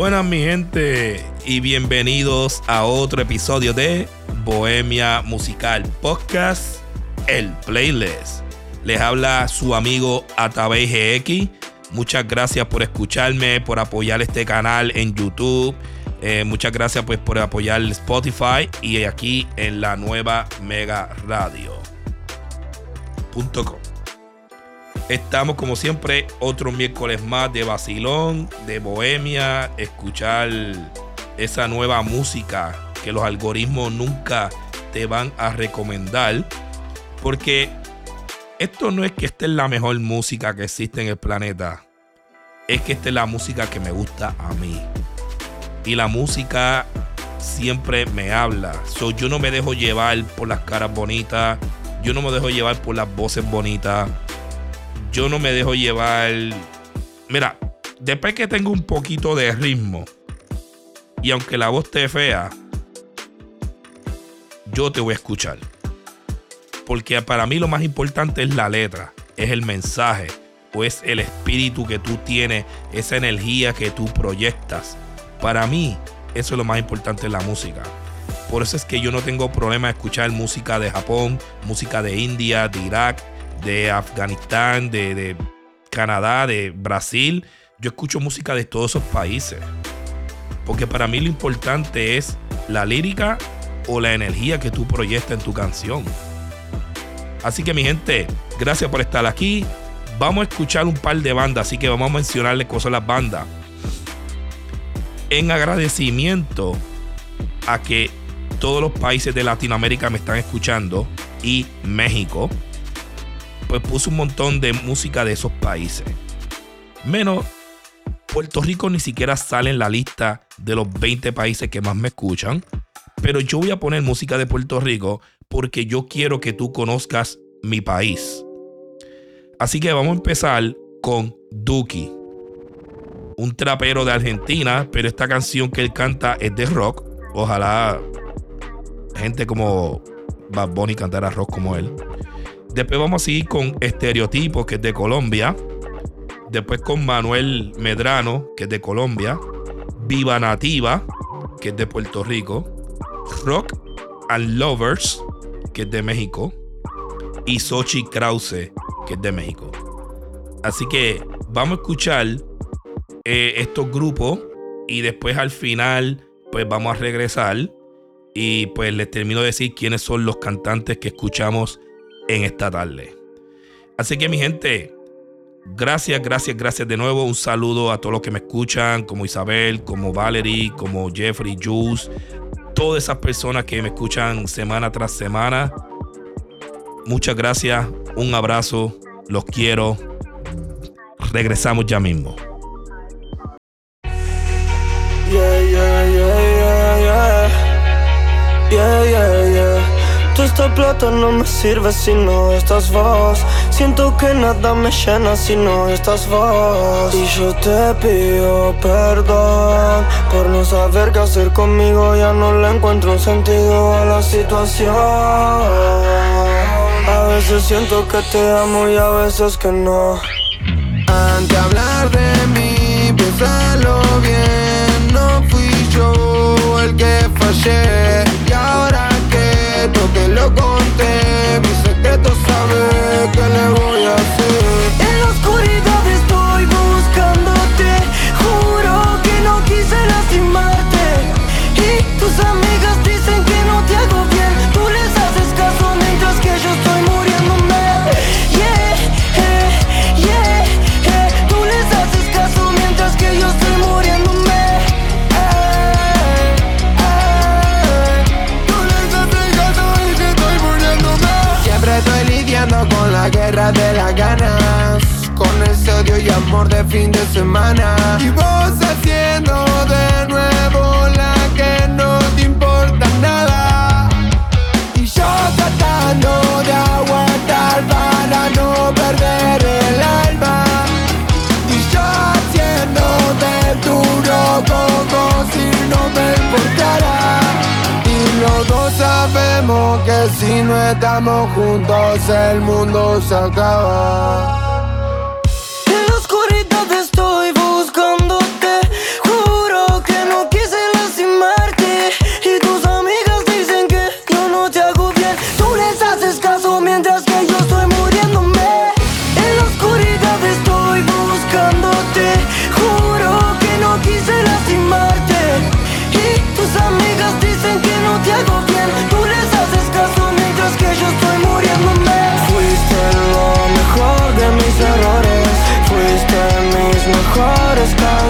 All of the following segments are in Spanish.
Buenas mi gente y bienvenidos a otro episodio de Bohemia Musical Podcast, el playlist. Les habla su amigo Atabey. Muchas gracias por escucharme, por apoyar este canal en YouTube. Eh, muchas gracias pues por apoyar Spotify y aquí en la nueva Mega Radio.com. Estamos como siempre otro miércoles más de vacilón, de bohemia, escuchar esa nueva música que los algoritmos nunca te van a recomendar. Porque esto no es que esta es la mejor música que existe en el planeta. Es que esta es la música que me gusta a mí. Y la música siempre me habla. So, yo no me dejo llevar por las caras bonitas. Yo no me dejo llevar por las voces bonitas yo no me dejo llevar. Mira, después que tengo un poquito de ritmo, y aunque la voz esté fea, yo te voy a escuchar. Porque para mí lo más importante es la letra, es el mensaje, o es el espíritu que tú tienes, esa energía que tú proyectas. Para mí, eso es lo más importante en la música. Por eso es que yo no tengo problema de escuchar música de Japón, música de India, de Irak, de Afganistán, de, Canadá, de Brasil. Yo escucho música de todos esos países. Porque para mí lo importante es la lírica o la energía que tú proyectas en tu canción. Así que mi gente, gracias por estar aquí. Vamos a escuchar un par de bandas, así que vamos a mencionarles cosas a las bandas. En agradecimiento a que todos los países de Latinoamérica me están escuchando y México pues puse un montón de música de esos países. Menos Puerto Rico ni siquiera sale en la lista de los 20 países que más me escuchan. Pero yo voy a poner música de Puerto Rico porque yo quiero que tú conozcas mi país. Así que vamos a empezar con Duki. Un trapero de Argentina, pero esta canción que él canta es de rock. Ojalá gente como Bad Bunny cantara rock como él. Después vamos a seguir con Estereotipo, que es de Colombia. Después con Manuel Medrano, que es de Colombia. Viva Nativa, que es de Puerto Rico. Rock and Lovers, que es de México. Y Sochi Krause, que es de México. Así que vamos a escuchar eh, estos grupos y después al final pues vamos a regresar y pues les termino de decir quiénes son los cantantes que escuchamos en esta tarde. Así que mi gente, gracias, gracias, gracias de nuevo. Un saludo a todos los que me escuchan, como Isabel, como Valerie, como Jeffrey, Jules, todas esas personas que me escuchan semana tras semana. Muchas gracias, un abrazo, los quiero. Regresamos ya mismo. Esta plata no me sirve si no estás vos. Siento que nada me llena si no estás vos. Y yo te pido perdón Por no saber qué hacer conmigo. Ya no le encuentro sentido a la situación. A veces siento que te amo y a veces que no. Antes de hablar de mí, piénsalo bien. No fui yo el que fallé. Y ahora que lo conté. Mi secreto sabe que le voy de las ganas Con ese odio y amor de fin de semana. Y vos haciendo de nuevo que si no estamos juntos el mundo se acaba.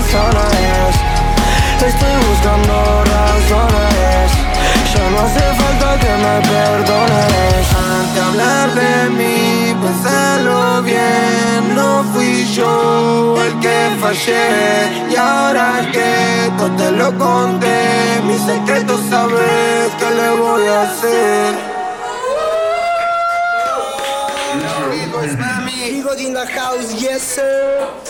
razones. Estoy buscando razones. Ya no hace falta que me perdones. Antes de hablar de mí, pensalo bien. No fui yo el que fallé. Y ahora que todo te lo conté. Mi secreto sabes que le voy a hacer. Eagles in the house, yes sir.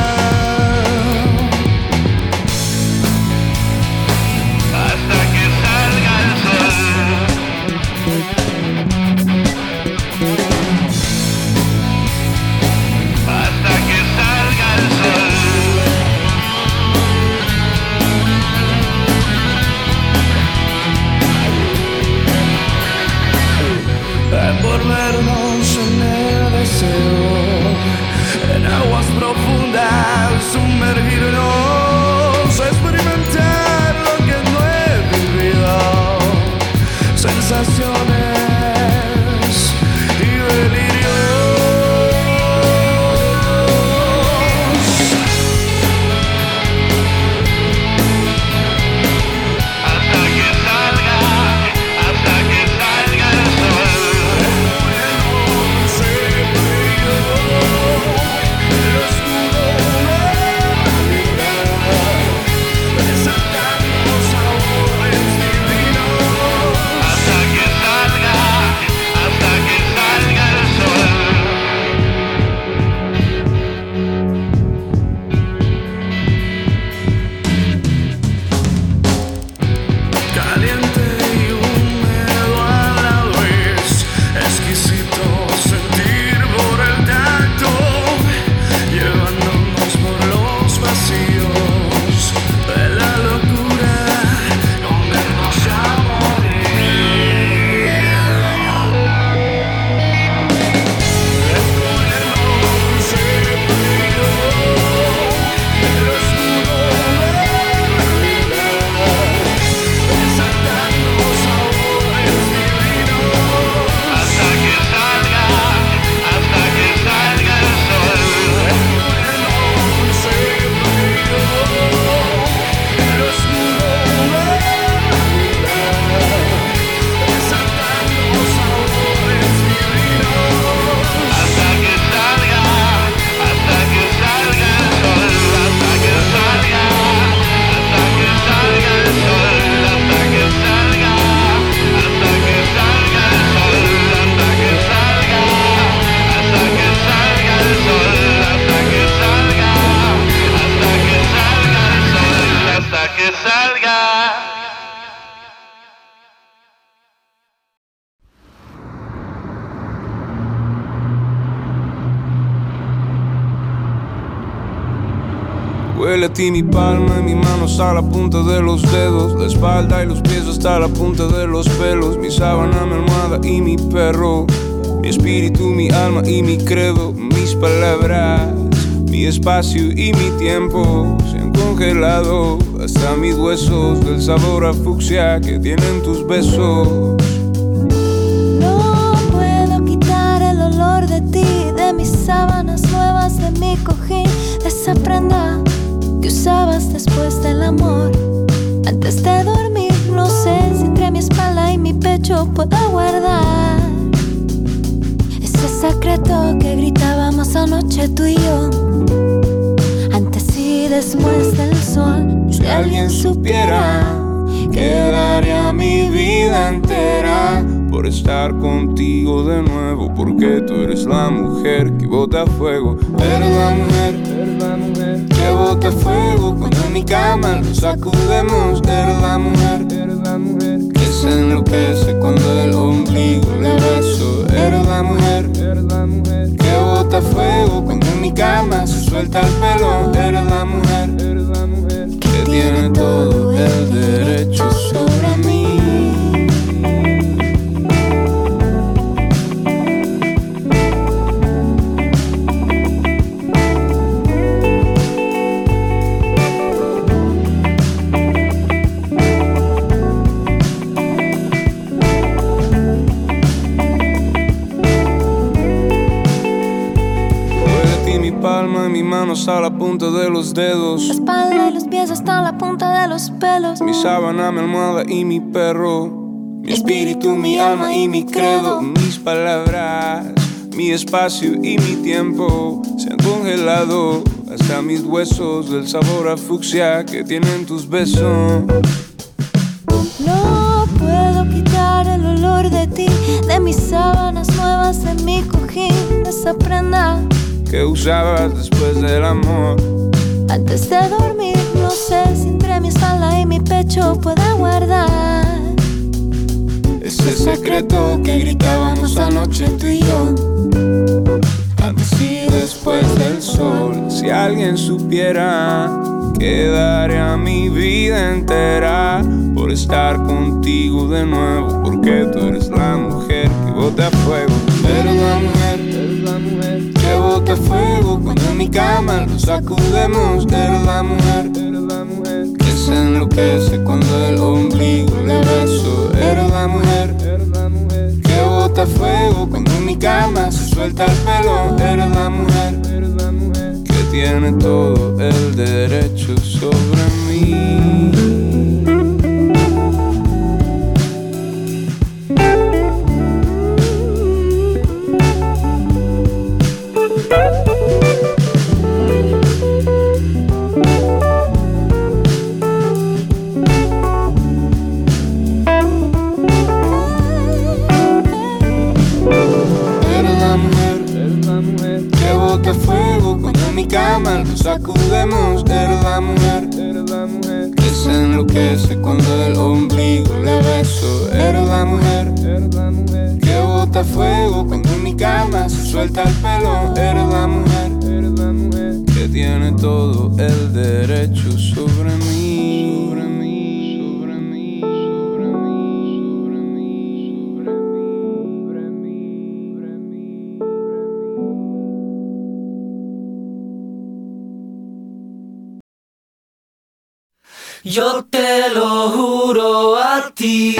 perdernos en el deseo, en aguas profundas sumergirnos, experimentar lo que no he vivido, sensaciones. Palma y mi mano hasta la punta de los dedos, la espalda y los pies hasta la punta de los pelos, mi sábana, mi almohada y mi perro, mi espíritu, mi alma y mi credo, mis palabras, mi espacio y mi tiempo se han congelado. Hasta mis huesos del sabor a fucsia que tienen tus besos. Después del amor. Antes de dormir, no sé si entre mi espalda y mi pecho puedo guardar ese secreto que gritábamos anoche tú y yo. Antes y después del sol, si alguien supiera que daría mi vida entera por estar contigo de nuevo, porque tú eres la mujer que bota fuego, eres la mujer que bota fuego cuando en mi cama lo sacudemos, eres la mujer, que se enloquece cuando el ombligo le beso, eres la mujer, que bota fuego cuando en mi cama se suelta el pelo, eres la mujer que tiene todo el derecho sobre mí. Manos a la punta de los dedos. La espalda y los pies hasta la punta de los pelos. Mi sábana, mi almohada y mi perro. Mi espíritu, mi alma y mi credo. Mis palabras, mi espacio y mi tiempo se han congelado. Hasta mis huesos del sabor a fucsia que tienen tus besos. No puedo quitar el olor de ti, de mis sábanas nuevas, de mi cojín, de esa prenda que usabas después del amor. Antes de dormir, no sé si entre mi espalda y mi pecho pueda guardar ese secreto que gritábamos anoche tú y yo. Antes y después del sol, si alguien supiera que daría mi vida entera por estar contigo de nuevo, porque tú eres la mujer que bota fuego, eres la mujer que bota fuego cuando en mi cama lo sacudemos. Eres la mujer que se enloquece cuando el ombligo le beso. Eres la mujer que bota fuego cuando en mi cama se suelta el pelo. Eres la mujer que tiene todo el derecho sobre mí. Cama lo sacudemos. Eres la mujer, que se enloquece cuando el ombligo le beso. Eres la mujer, que bota fuego cuando en mi cama se suelta el pelo. Eres la mujer, que tiene todo el derecho sobre mí. Yo te lo juro a ti,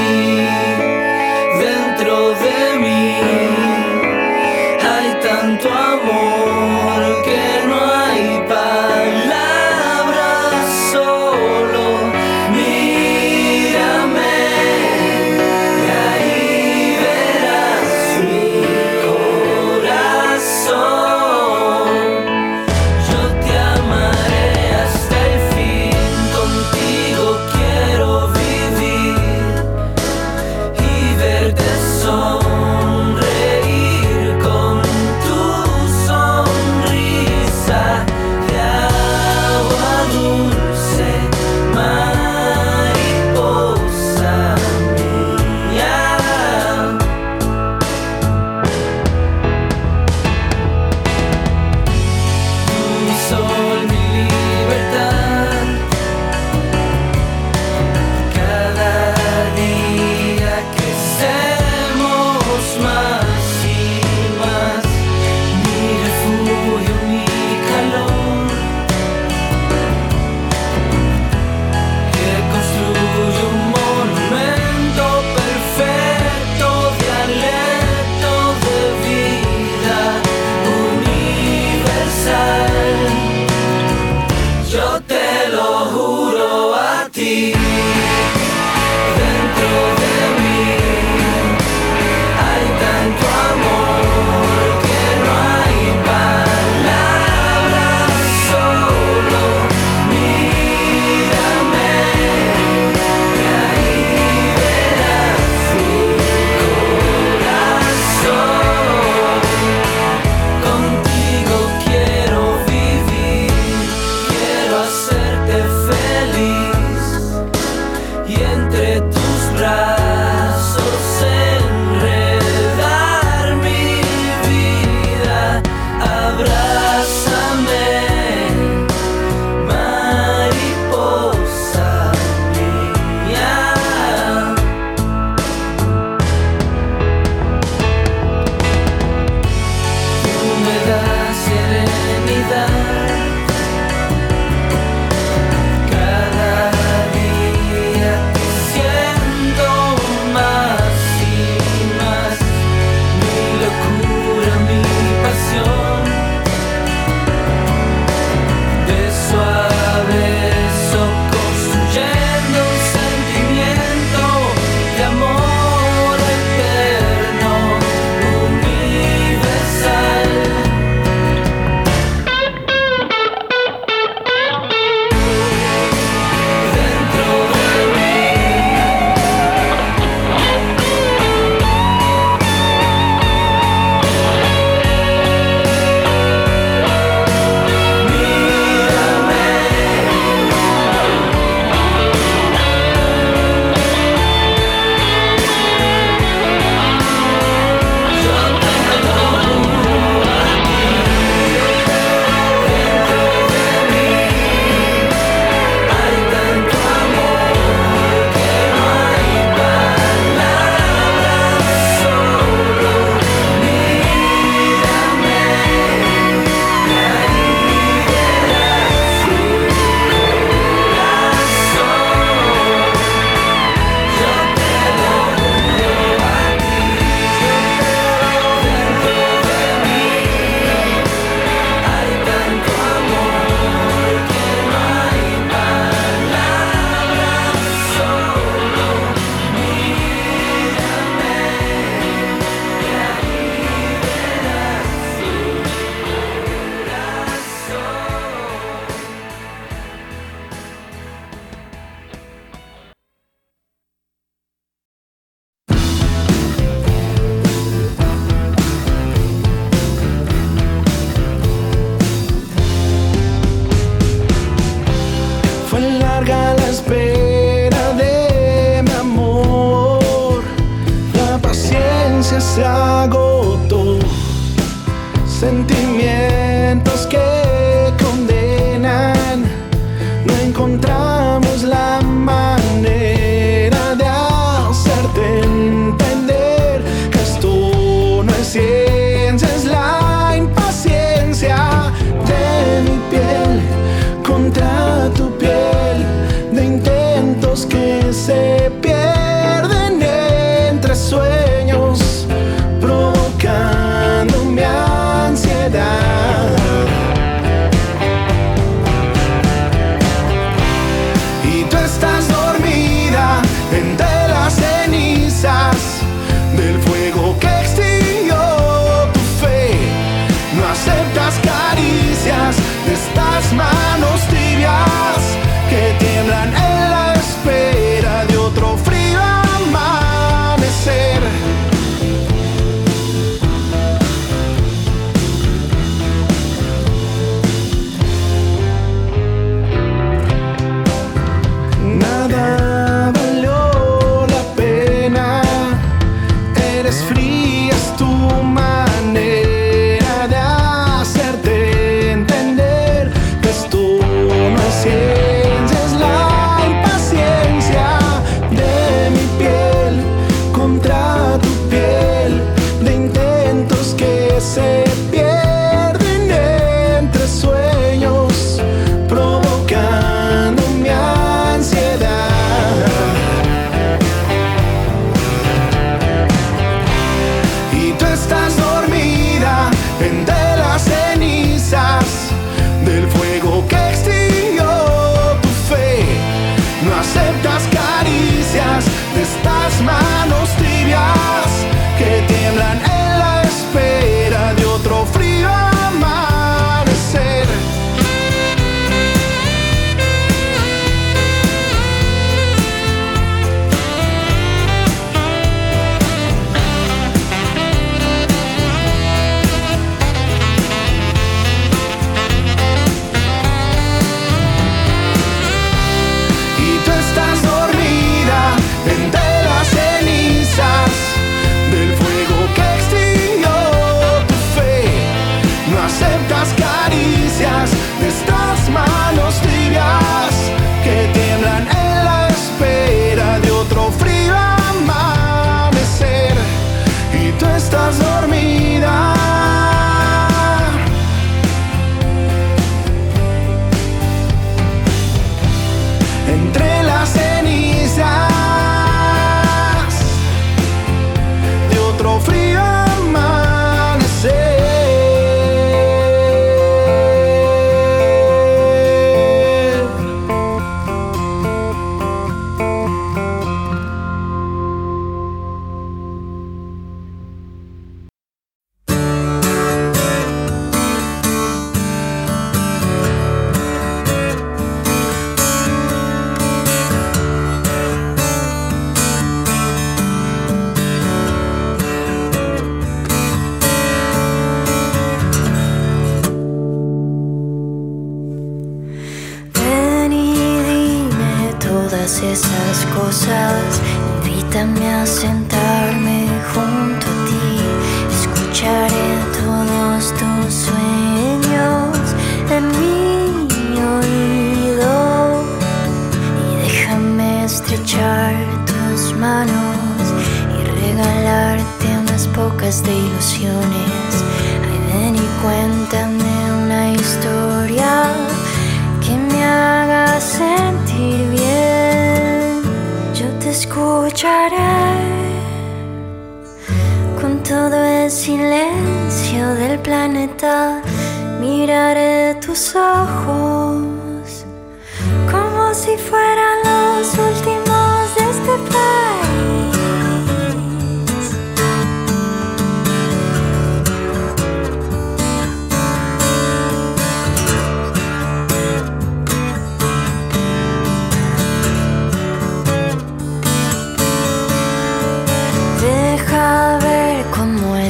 con todo el silencio del planeta. Miraré tus ojos como si fueran los últimos de este país.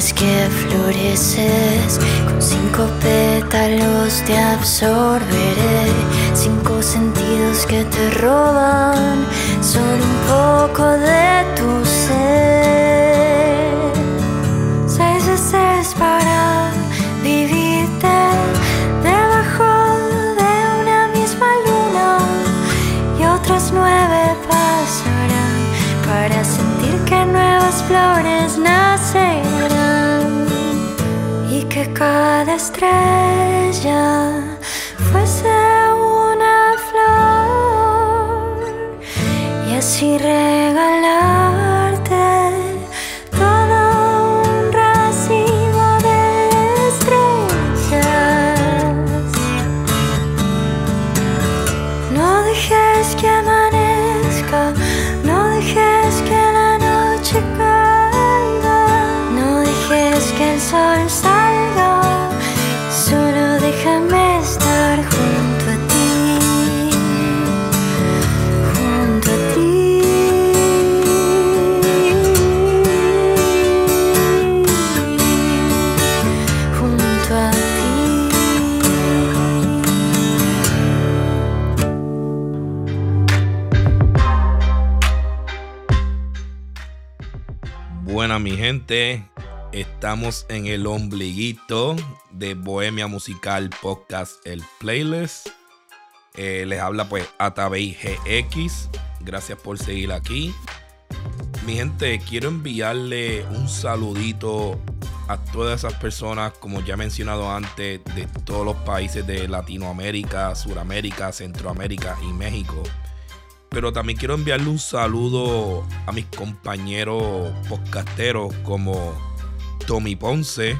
que floreces, con cinco pétalos te absorberé, cinco sentidos que te roban solo un poco de tu ser. Seis veces para vivirte debajo de una misma luna y otras nueve pasarán para sentir que nuevas flores cada estrella Estamos en el ombliguito de Bohemia Musical Podcast, el playlist. Eh, les habla pues Atabey GX. Gracias por seguir aquí. Mi gente, quiero enviarle un saludito a todas esas personas, como ya he mencionado antes, de todos los países de Latinoamérica, Suramérica, Centroamérica y México pero también quiero enviarle un saludo a mis compañeros podcasteros como Tommy Ponce,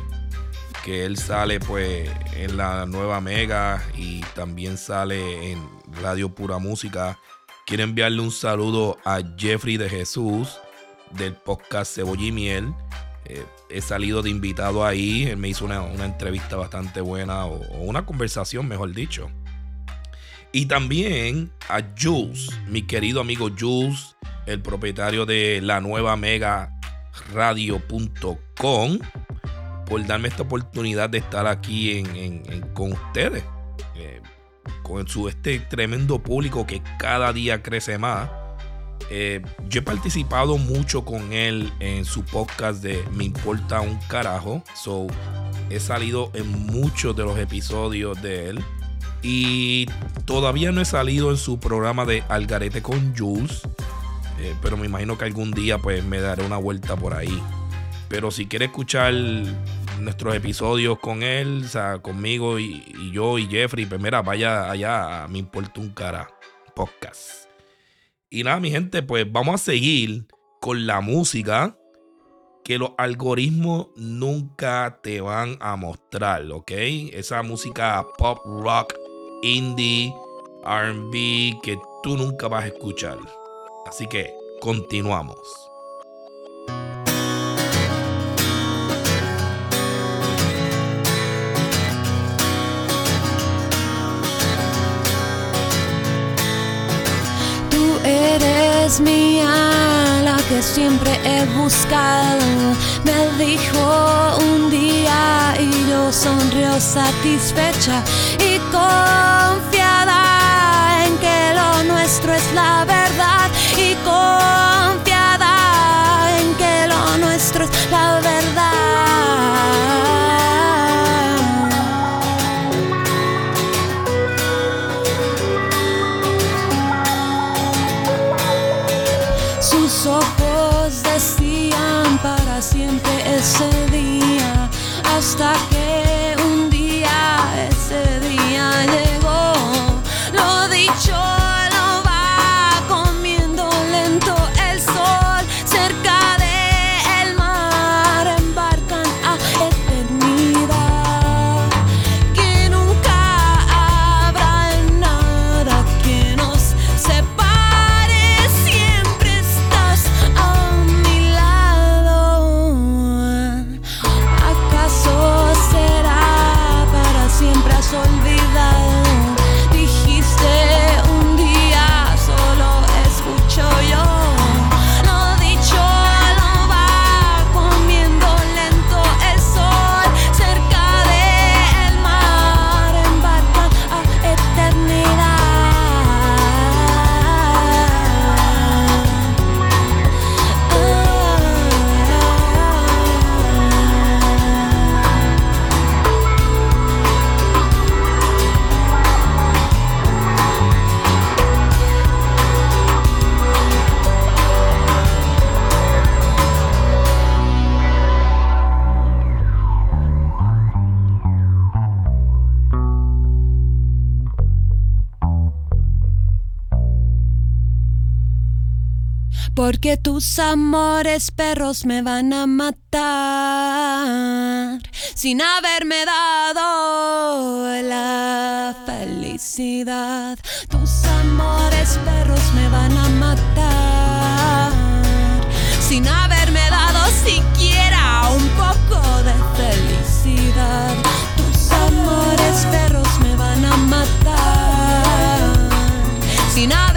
que él sale pues en la nueva Mega y también sale en Radio Pura Música. Quiero enviarle un saludo a Jeffrey de Jesús del podcast Cebolla y Miel. Eh, he salido de invitado ahí, él me hizo una, entrevista bastante buena o una conversación, mejor dicho. Y también a Jules, mi querido amigo Jules, el propietario de la nueva mega radio.com, por darme esta oportunidad de estar aquí con ustedes. Eh, con su este tremendo público que cada día crece más. Eh, yo he participado mucho con él en su podcast de Me Importa un Carajo. So, he salido en muchos de los episodios de él. Y todavía no he salido en su programa de Algarete con Jules. Eh, pero me imagino que algún día pues me daré una vuelta por ahí. Pero si quiere escuchar nuestros episodios con él, o sea, conmigo y, yo y Jeffrey, pues mira, vaya allá, me importa un cara podcast. Y nada, mi gente, pues vamos a seguir con la música que los algoritmos nunca te van a mostrar, ¿ok? Esa música pop rock indie, RB que tú nunca vas a escuchar. Así que continuamos. Tú eres la siempre he buscado. Me dijo un día y yo sonrió satisfecha y confiada en que lo nuestro es la verdad hasta que Porque tus amores perros me van a matar sin haberme dado la felicidad. Tus amores perros me van a matar sin haberme dado siquiera un poco de felicidad. Tus amores perros me van a matar sin haberme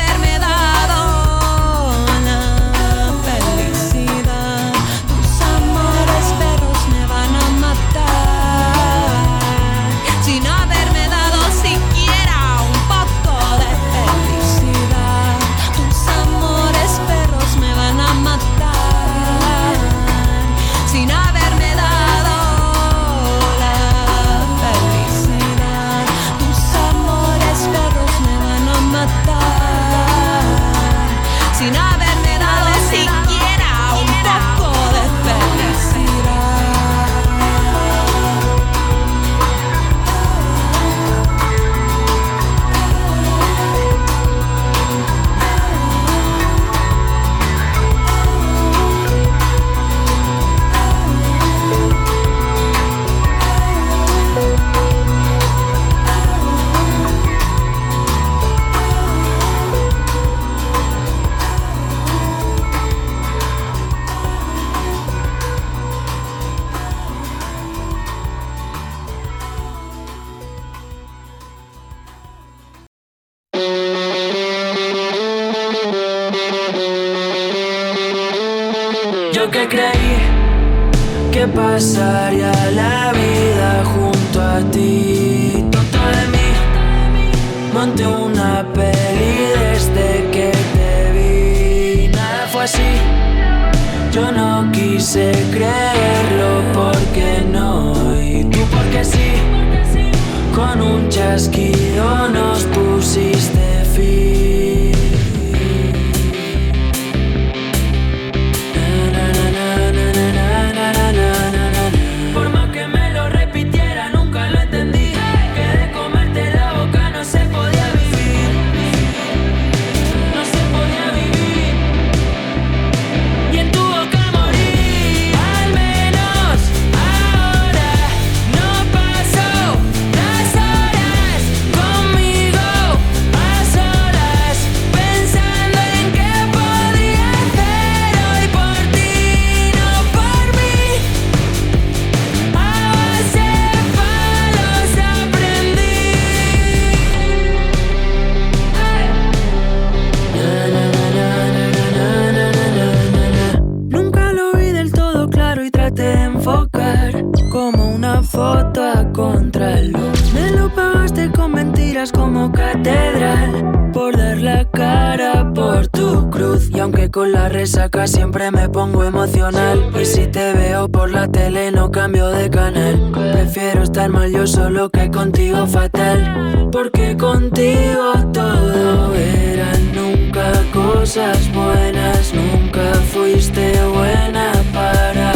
Con la resaca siempre me pongo emocional. Y si te veo por la tele, no cambio de canal. Prefiero estar mal yo solo que contigo fatal. Porque contigo todo eran nunca cosas buenas. Nunca fuiste buena para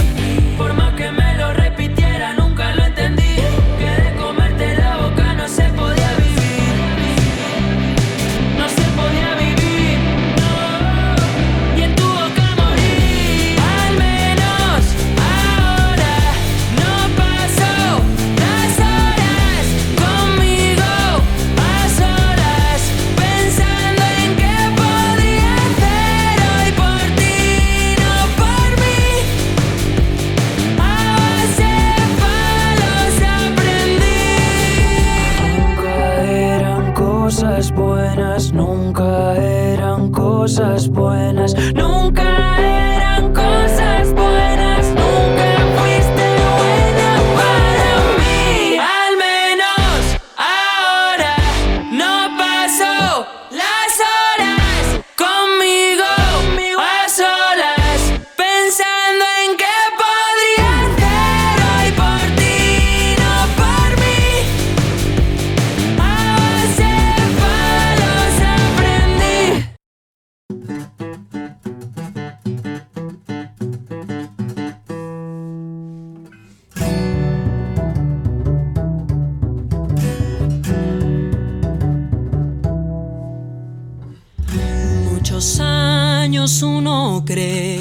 Muchos años uno cree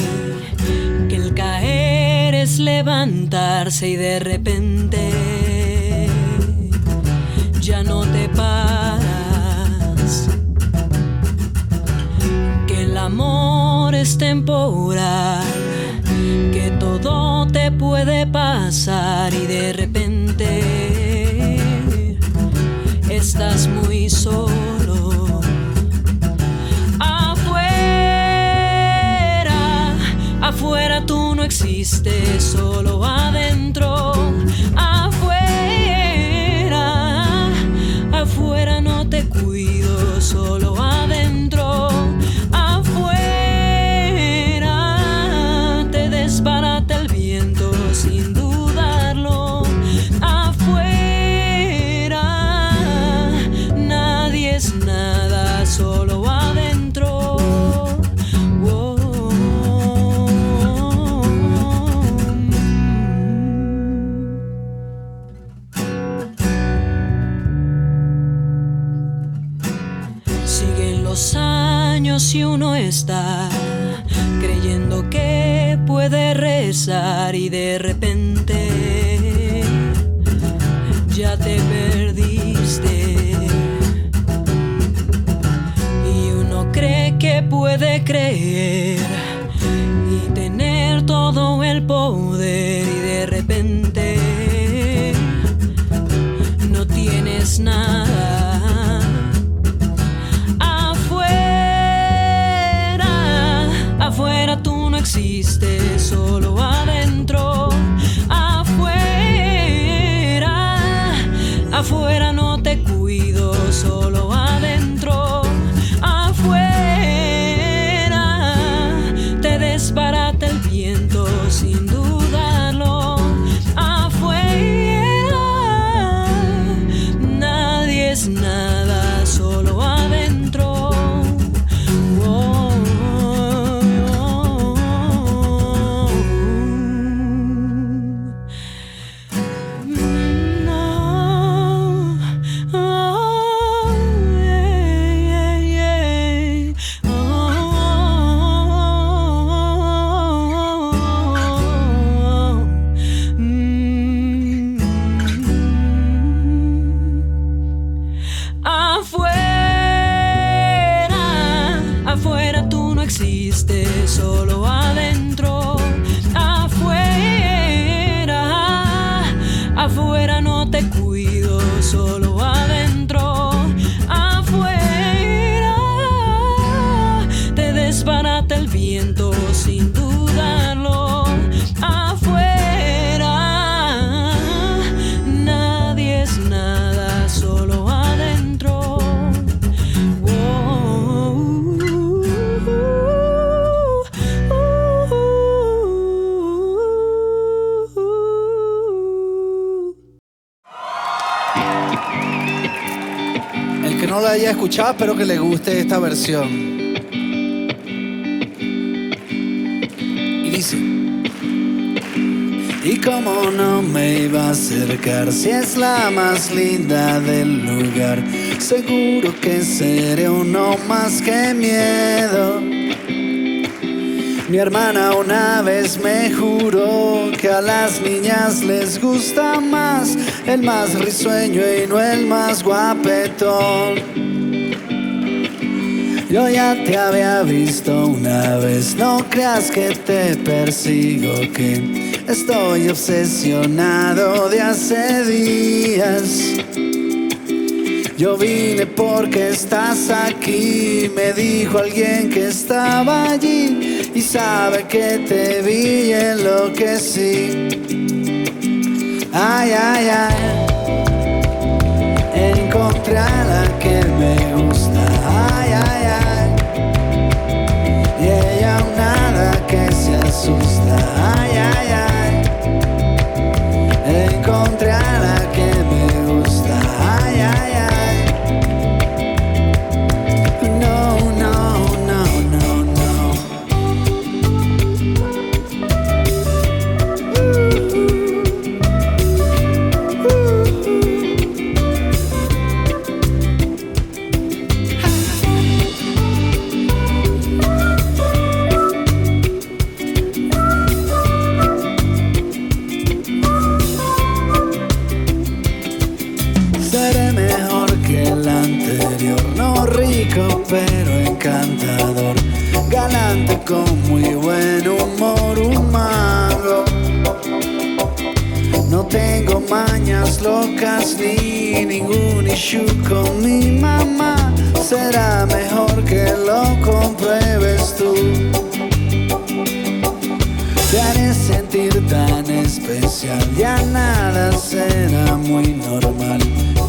que el caer es levantarse y de repente temporal, que todo te puede pasar y de repente estás muy solo. Afuera, afuera tú no existes, solo adentro. Y de repente ya te perdiste. Y uno cree que puede creer espero que le guste esta versión. Y dice. Y como no me iba a acercar, si es la más linda del lugar, seguro que seré uno más que miedo. Mi hermana una vez me juró que a las niñas les gusta más el más risueño y no el más guapetón. Yo ya te había visto una vez, no creas que te persigo, que estoy obsesionado de hace días. Yo vine porque estás aquí, me dijo alguien que estaba allí y sabe que te vi y enloquecí. Ay, ay, ay, encontré a la que Ay, ay, ay, mañas locas ni ningún issue con mi mamá. Será mejor que lo compruebes tú. Te haré sentir tan especial, ya nada será muy normal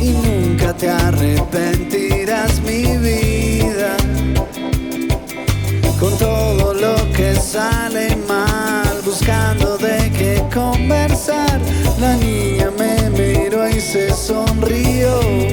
y nunca te arrepentirás mi vida. Con todo lo que sale mal, buscando de qué conversar la niña me miró y se sonrió.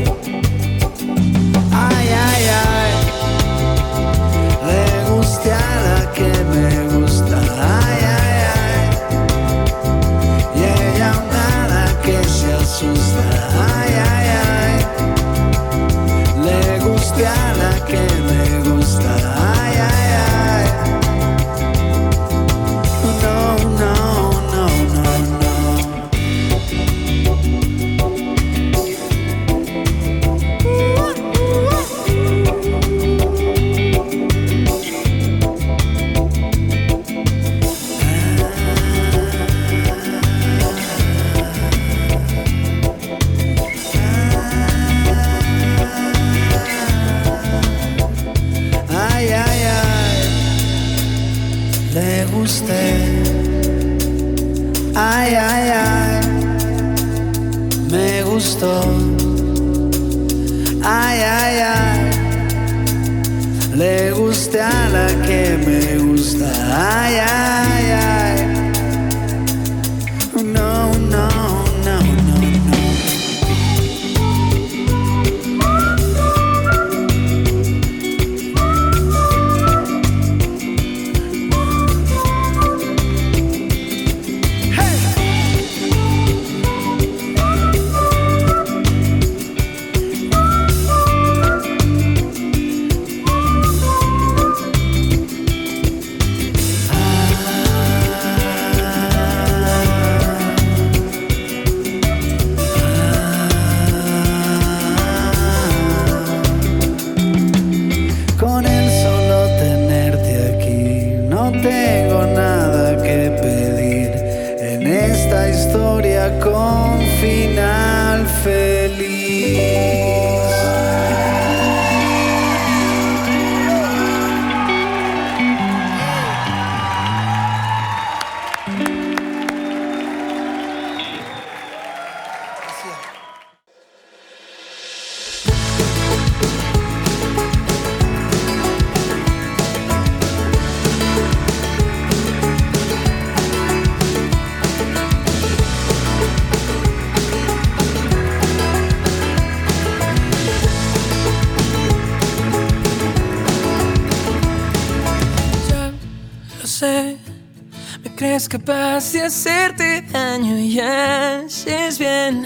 es capaz de hacerte daño y haces bien.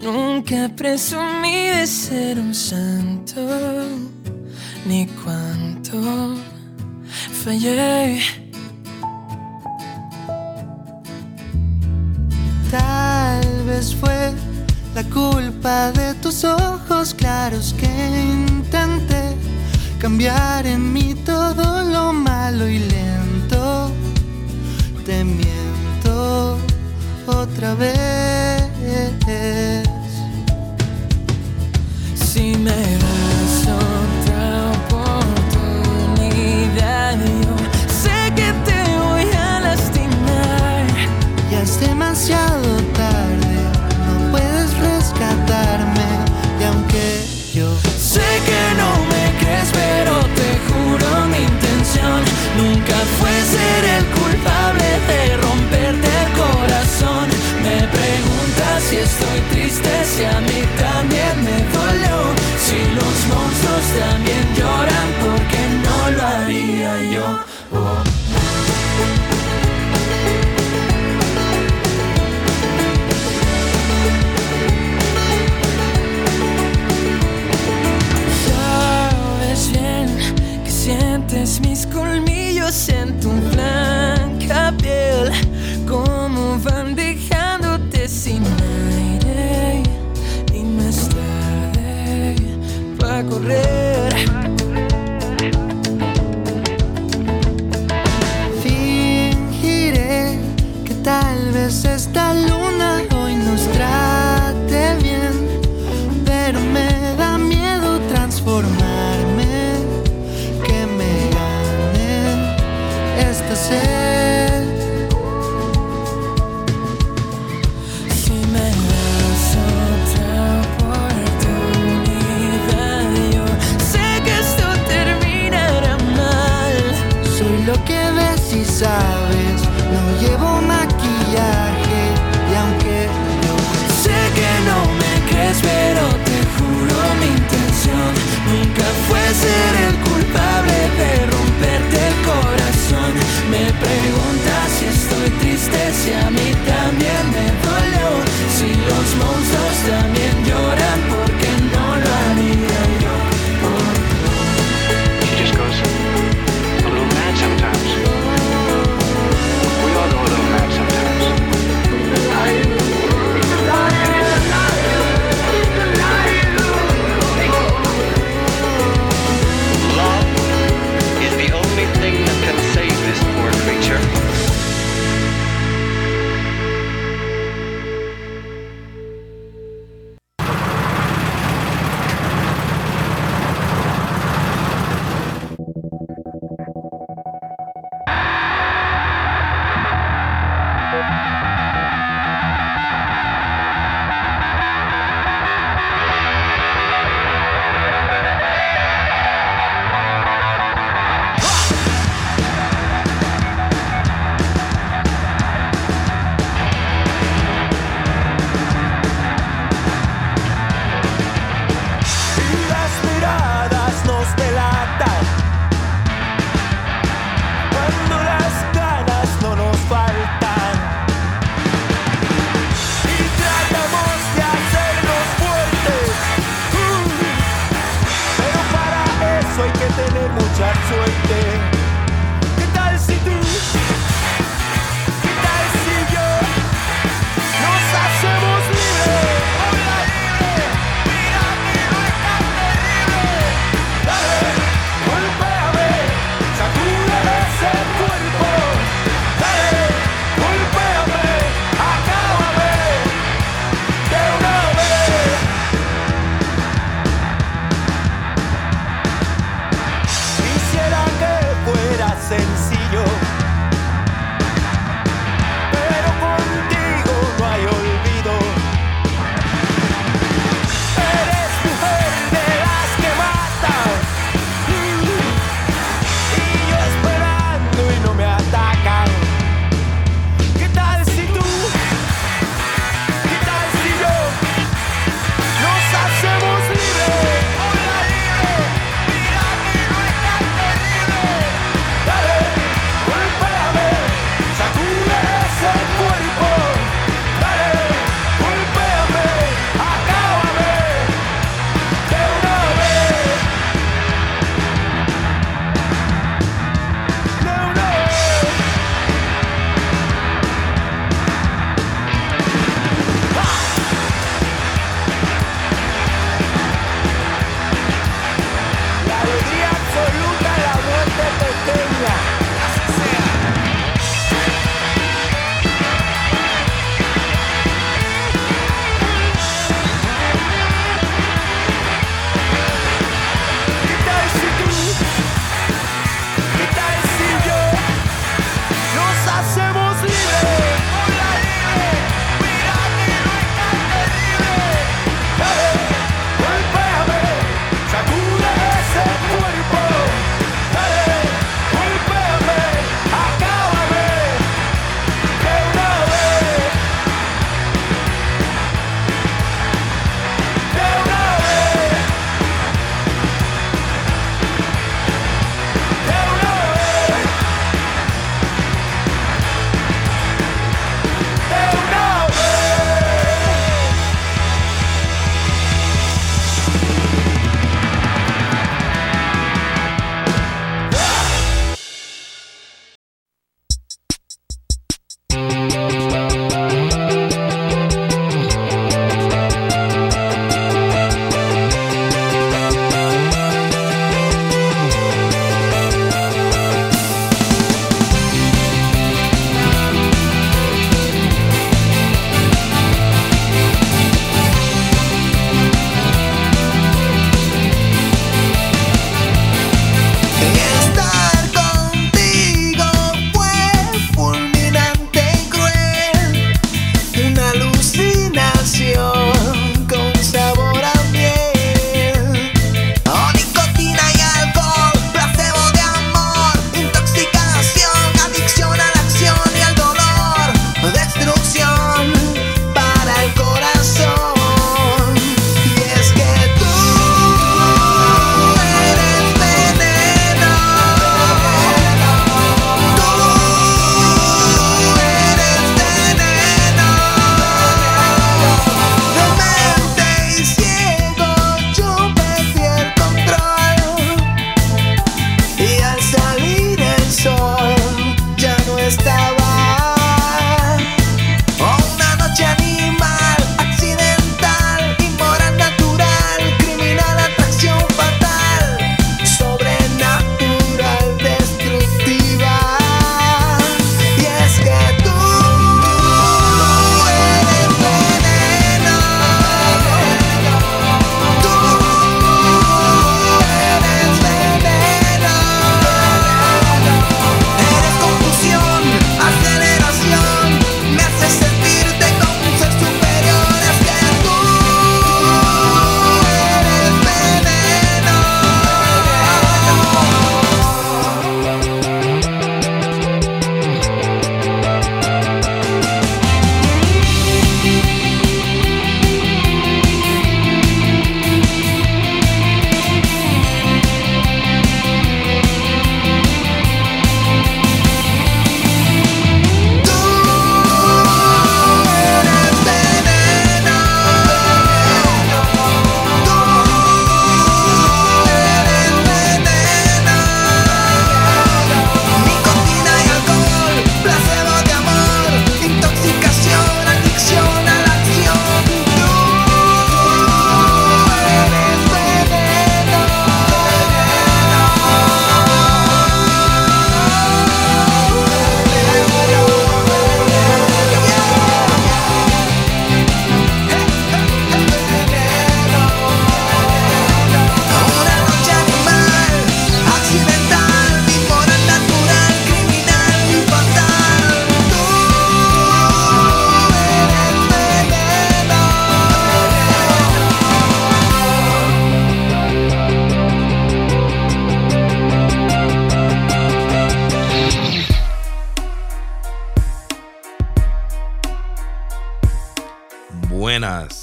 Nunca presumí de ser un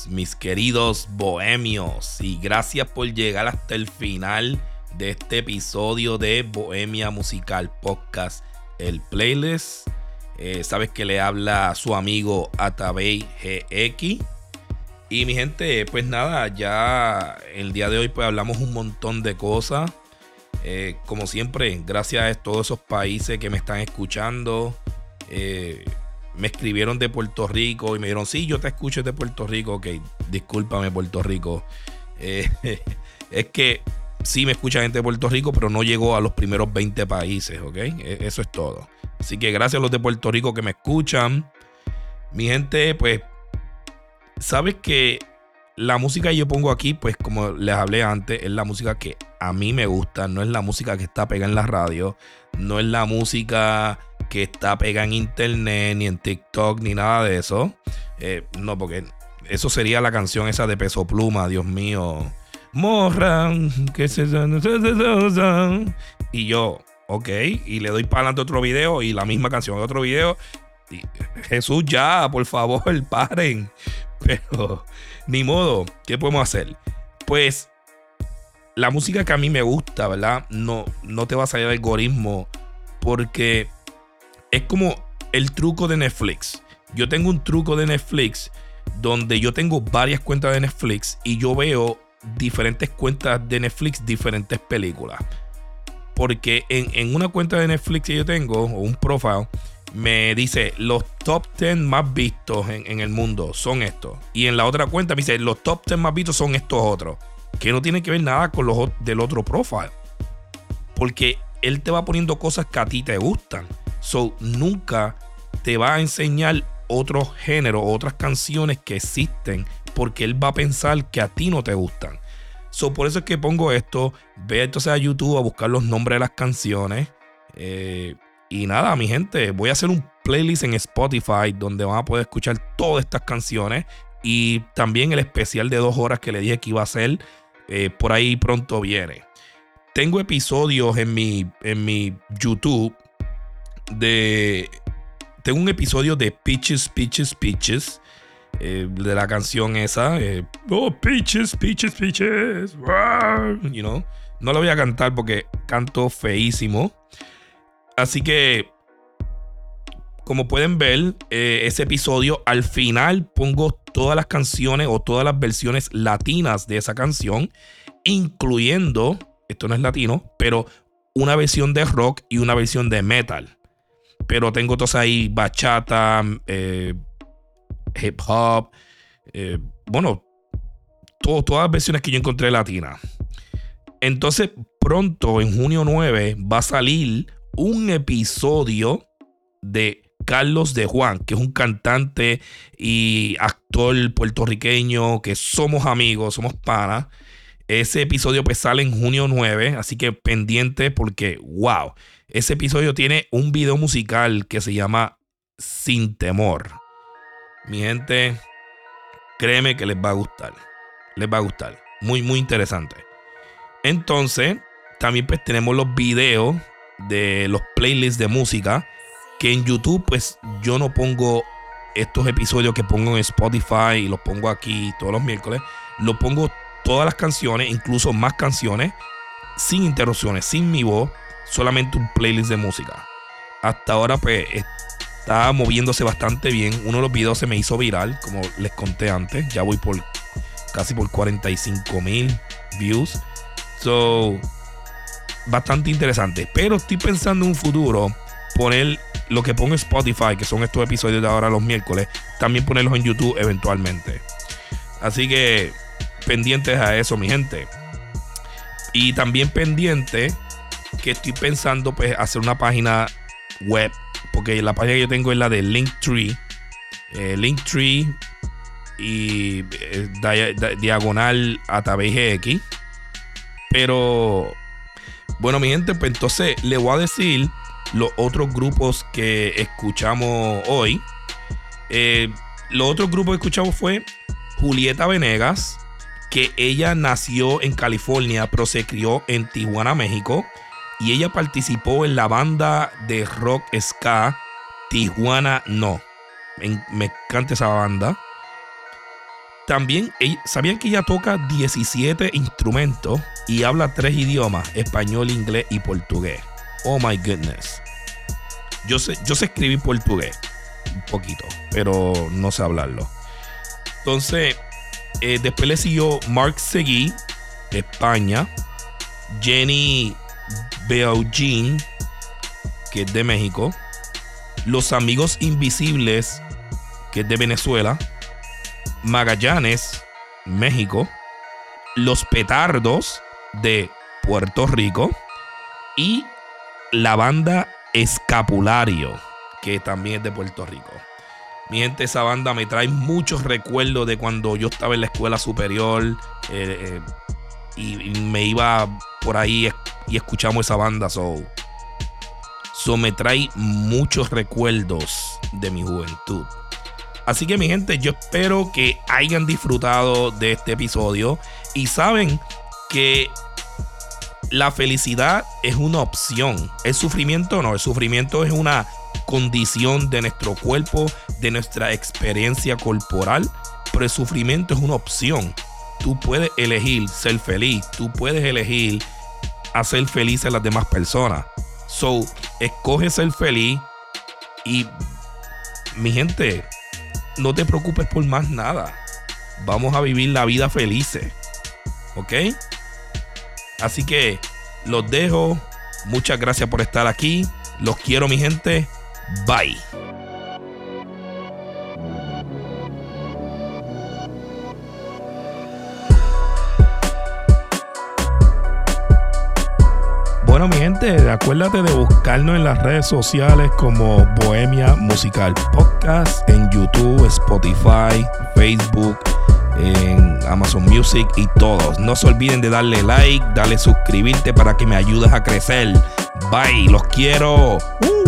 mis queridos bohemios. Y gracias por llegar hasta el final de este episodio de Bohemia Musical Podcast, el playlist. Eh, sabes que le habla su amigo Atabey GX. Y mi gente, pues nada, ya el día de hoy pues hablamos un montón de cosas. Eh, como siempre, gracias a todos esos países que me están escuchando. Eh, me escribieron de Puerto Rico y me dijeron, sí, yo te escucho de Puerto Rico. Ok, discúlpame Puerto Rico. Eh, es que sí me escucha gente de Puerto Rico, pero no llegó a los primeros 20 países, ok. E, eso es todo. Así que gracias a los de Puerto Rico que me escuchan. Mi gente, pues, sabes que la música que yo pongo aquí, pues como les hablé antes, es la música que a mí me gusta, no es la música que está pegada en la radio, no es la música que está pegada en internet, ni en TikTok, ni nada de eso. Eh, no, porque eso sería la canción esa de Peso Pluma, Dios mío. Morran, que se... Y yo, ok, y le doy para adelante otro video y la misma canción, otro video. Jesús, ya, por favor, paren. Pero, ni modo, ¿qué podemos hacer? Pues, la música que a mí me gusta, ¿verdad? No, no te va a salir el algoritmo porque es como el truco de Netflix. Yo tengo un truco de Netflix donde yo tengo varias cuentas de Netflix y yo veo diferentes cuentas de Netflix, diferentes películas. Porque en, una cuenta de Netflix que yo tengo, o un profile, me dice los top 10 más vistos en, el mundo son estos. Y en la otra cuenta me dice los top 10 más vistos son estos otros. Que no tiene que ver nada con los del otro profile. Porque él te va poniendo cosas que a ti te gustan. So, nunca te va a enseñar otros géneros, otras canciones que existen, porque él va a pensar que a ti no te gustan. So, por eso es que pongo esto. Ve entonces a YouTube a buscar los nombres de las canciones. Eh, y nada, mi gente, voy a hacer un playlist en Spotify donde van a poder escuchar todas estas canciones. Y también el especial de dos horas que le dije que iba a hacer. Eh, por ahí pronto viene. Tengo episodios en mi, en mi YouTube de. Tengo un episodio de Peaches, Peaches, Peaches. Eh, de la canción esa. Eh, oh, Peaches, Peaches, Peaches. You know. No lo voy a cantar porque canto feísimo. Así que. Como pueden ver, eh, ese episodio al final pongo todas las canciones o todas las versiones latinas de esa canción, incluyendo, esto no es latino, pero una versión de rock y una versión de metal. Pero tengo todas ahí bachata, eh, hip hop, eh, bueno, todas las versiones que yo encontré latinas. Entonces, pronto, en junio 9, va a salir un episodio de Carlos de Juan, que es un cantante y actor puertorriqueño que somos amigos, somos panas. Ese episodio pues sale en junio 9, así que pendiente porque, wow, ese episodio tiene un video musical que se llama Sin Temor. Mi gente, créeme que les va a gustar. Les va a gustar. Muy, muy interesante. Entonces, también pues tenemos los videos de los playlists de música. Que en YouTube, pues yo no pongo estos episodios que pongo en Spotify y los pongo aquí todos los miércoles. Lo pongo todas las canciones, incluso más canciones, sin interrupciones, sin mi voz solamente un playlist de música. Hasta ahora, pues, está moviéndose bastante bien. Uno de los videos se me hizo viral, como les conté antes. Ya voy por casi por 45 mil views. So, bastante interesante. Pero estoy pensando en un futuro poner lo que pongo en Spotify, que son estos episodios de ahora los miércoles, también ponerlos en YouTube eventualmente. Así que pendientes a eso, mi gente. Y también pendiente que estoy pensando pues hacer una página web, porque la página que yo tengo es la de Linktree. Eh, Linktree y eh, diagonal a GX. Pero bueno, mi gente, pues entonces le voy a decir los otros grupos que escuchamos hoy. Eh, los otros grupos que escuchamos fue Julieta Venegas, que ella nació en California, pero se crió en Tijuana, México y ella participó en la banda de rock ska Tijuana No. Me, encanta esa banda. también, ¿sabían que ella toca 17 instrumentos y habla tres idiomas, español, inglés y portugués? Oh my goodness. Yo sé, yo sé escribir portugués, un poquito, pero no sé hablarlo. Entonces, eh, después le siguió Mark Seguí, España, Jenny Beaujean, que es de México, Los Amigos Invisibles, que es de Venezuela, Magallanes, México, Los Petardos de Puerto Rico y la banda Escapulario, que también es de Puerto Rico. Mi gente, esa banda me trae muchos recuerdos de cuando yo estaba en la escuela superior eh, eh, y, me iba por ahí y escuchamos esa banda. So, so me trae muchos recuerdos de mi juventud. Así que mi gente, yo espero que hayan disfrutado de este episodio y saben que la felicidad es una opción. El sufrimiento no, el sufrimiento es una condición de nuestro cuerpo, de nuestra experiencia corporal, pero el sufrimiento es una opción. Tú puedes elegir ser feliz, tú puedes elegir hacer feliz a las demás personas. So, escoge ser feliz y mi gente, no te preocupes por más nada. Vamos a vivir la vida felices. ¿Ok? Así que los dejo. Muchas gracias por estar aquí. Los quiero, mi gente. Bye. Bueno, mi gente, acuérdate de buscarnos en las redes sociales como Bohemia Musical Podcast, en YouTube, Spotify, Facebook, en Amazon Music y todos. No se olviden de darle like, darle suscribirte para que me ayudes a crecer. Bye, los quiero. ¡Uh!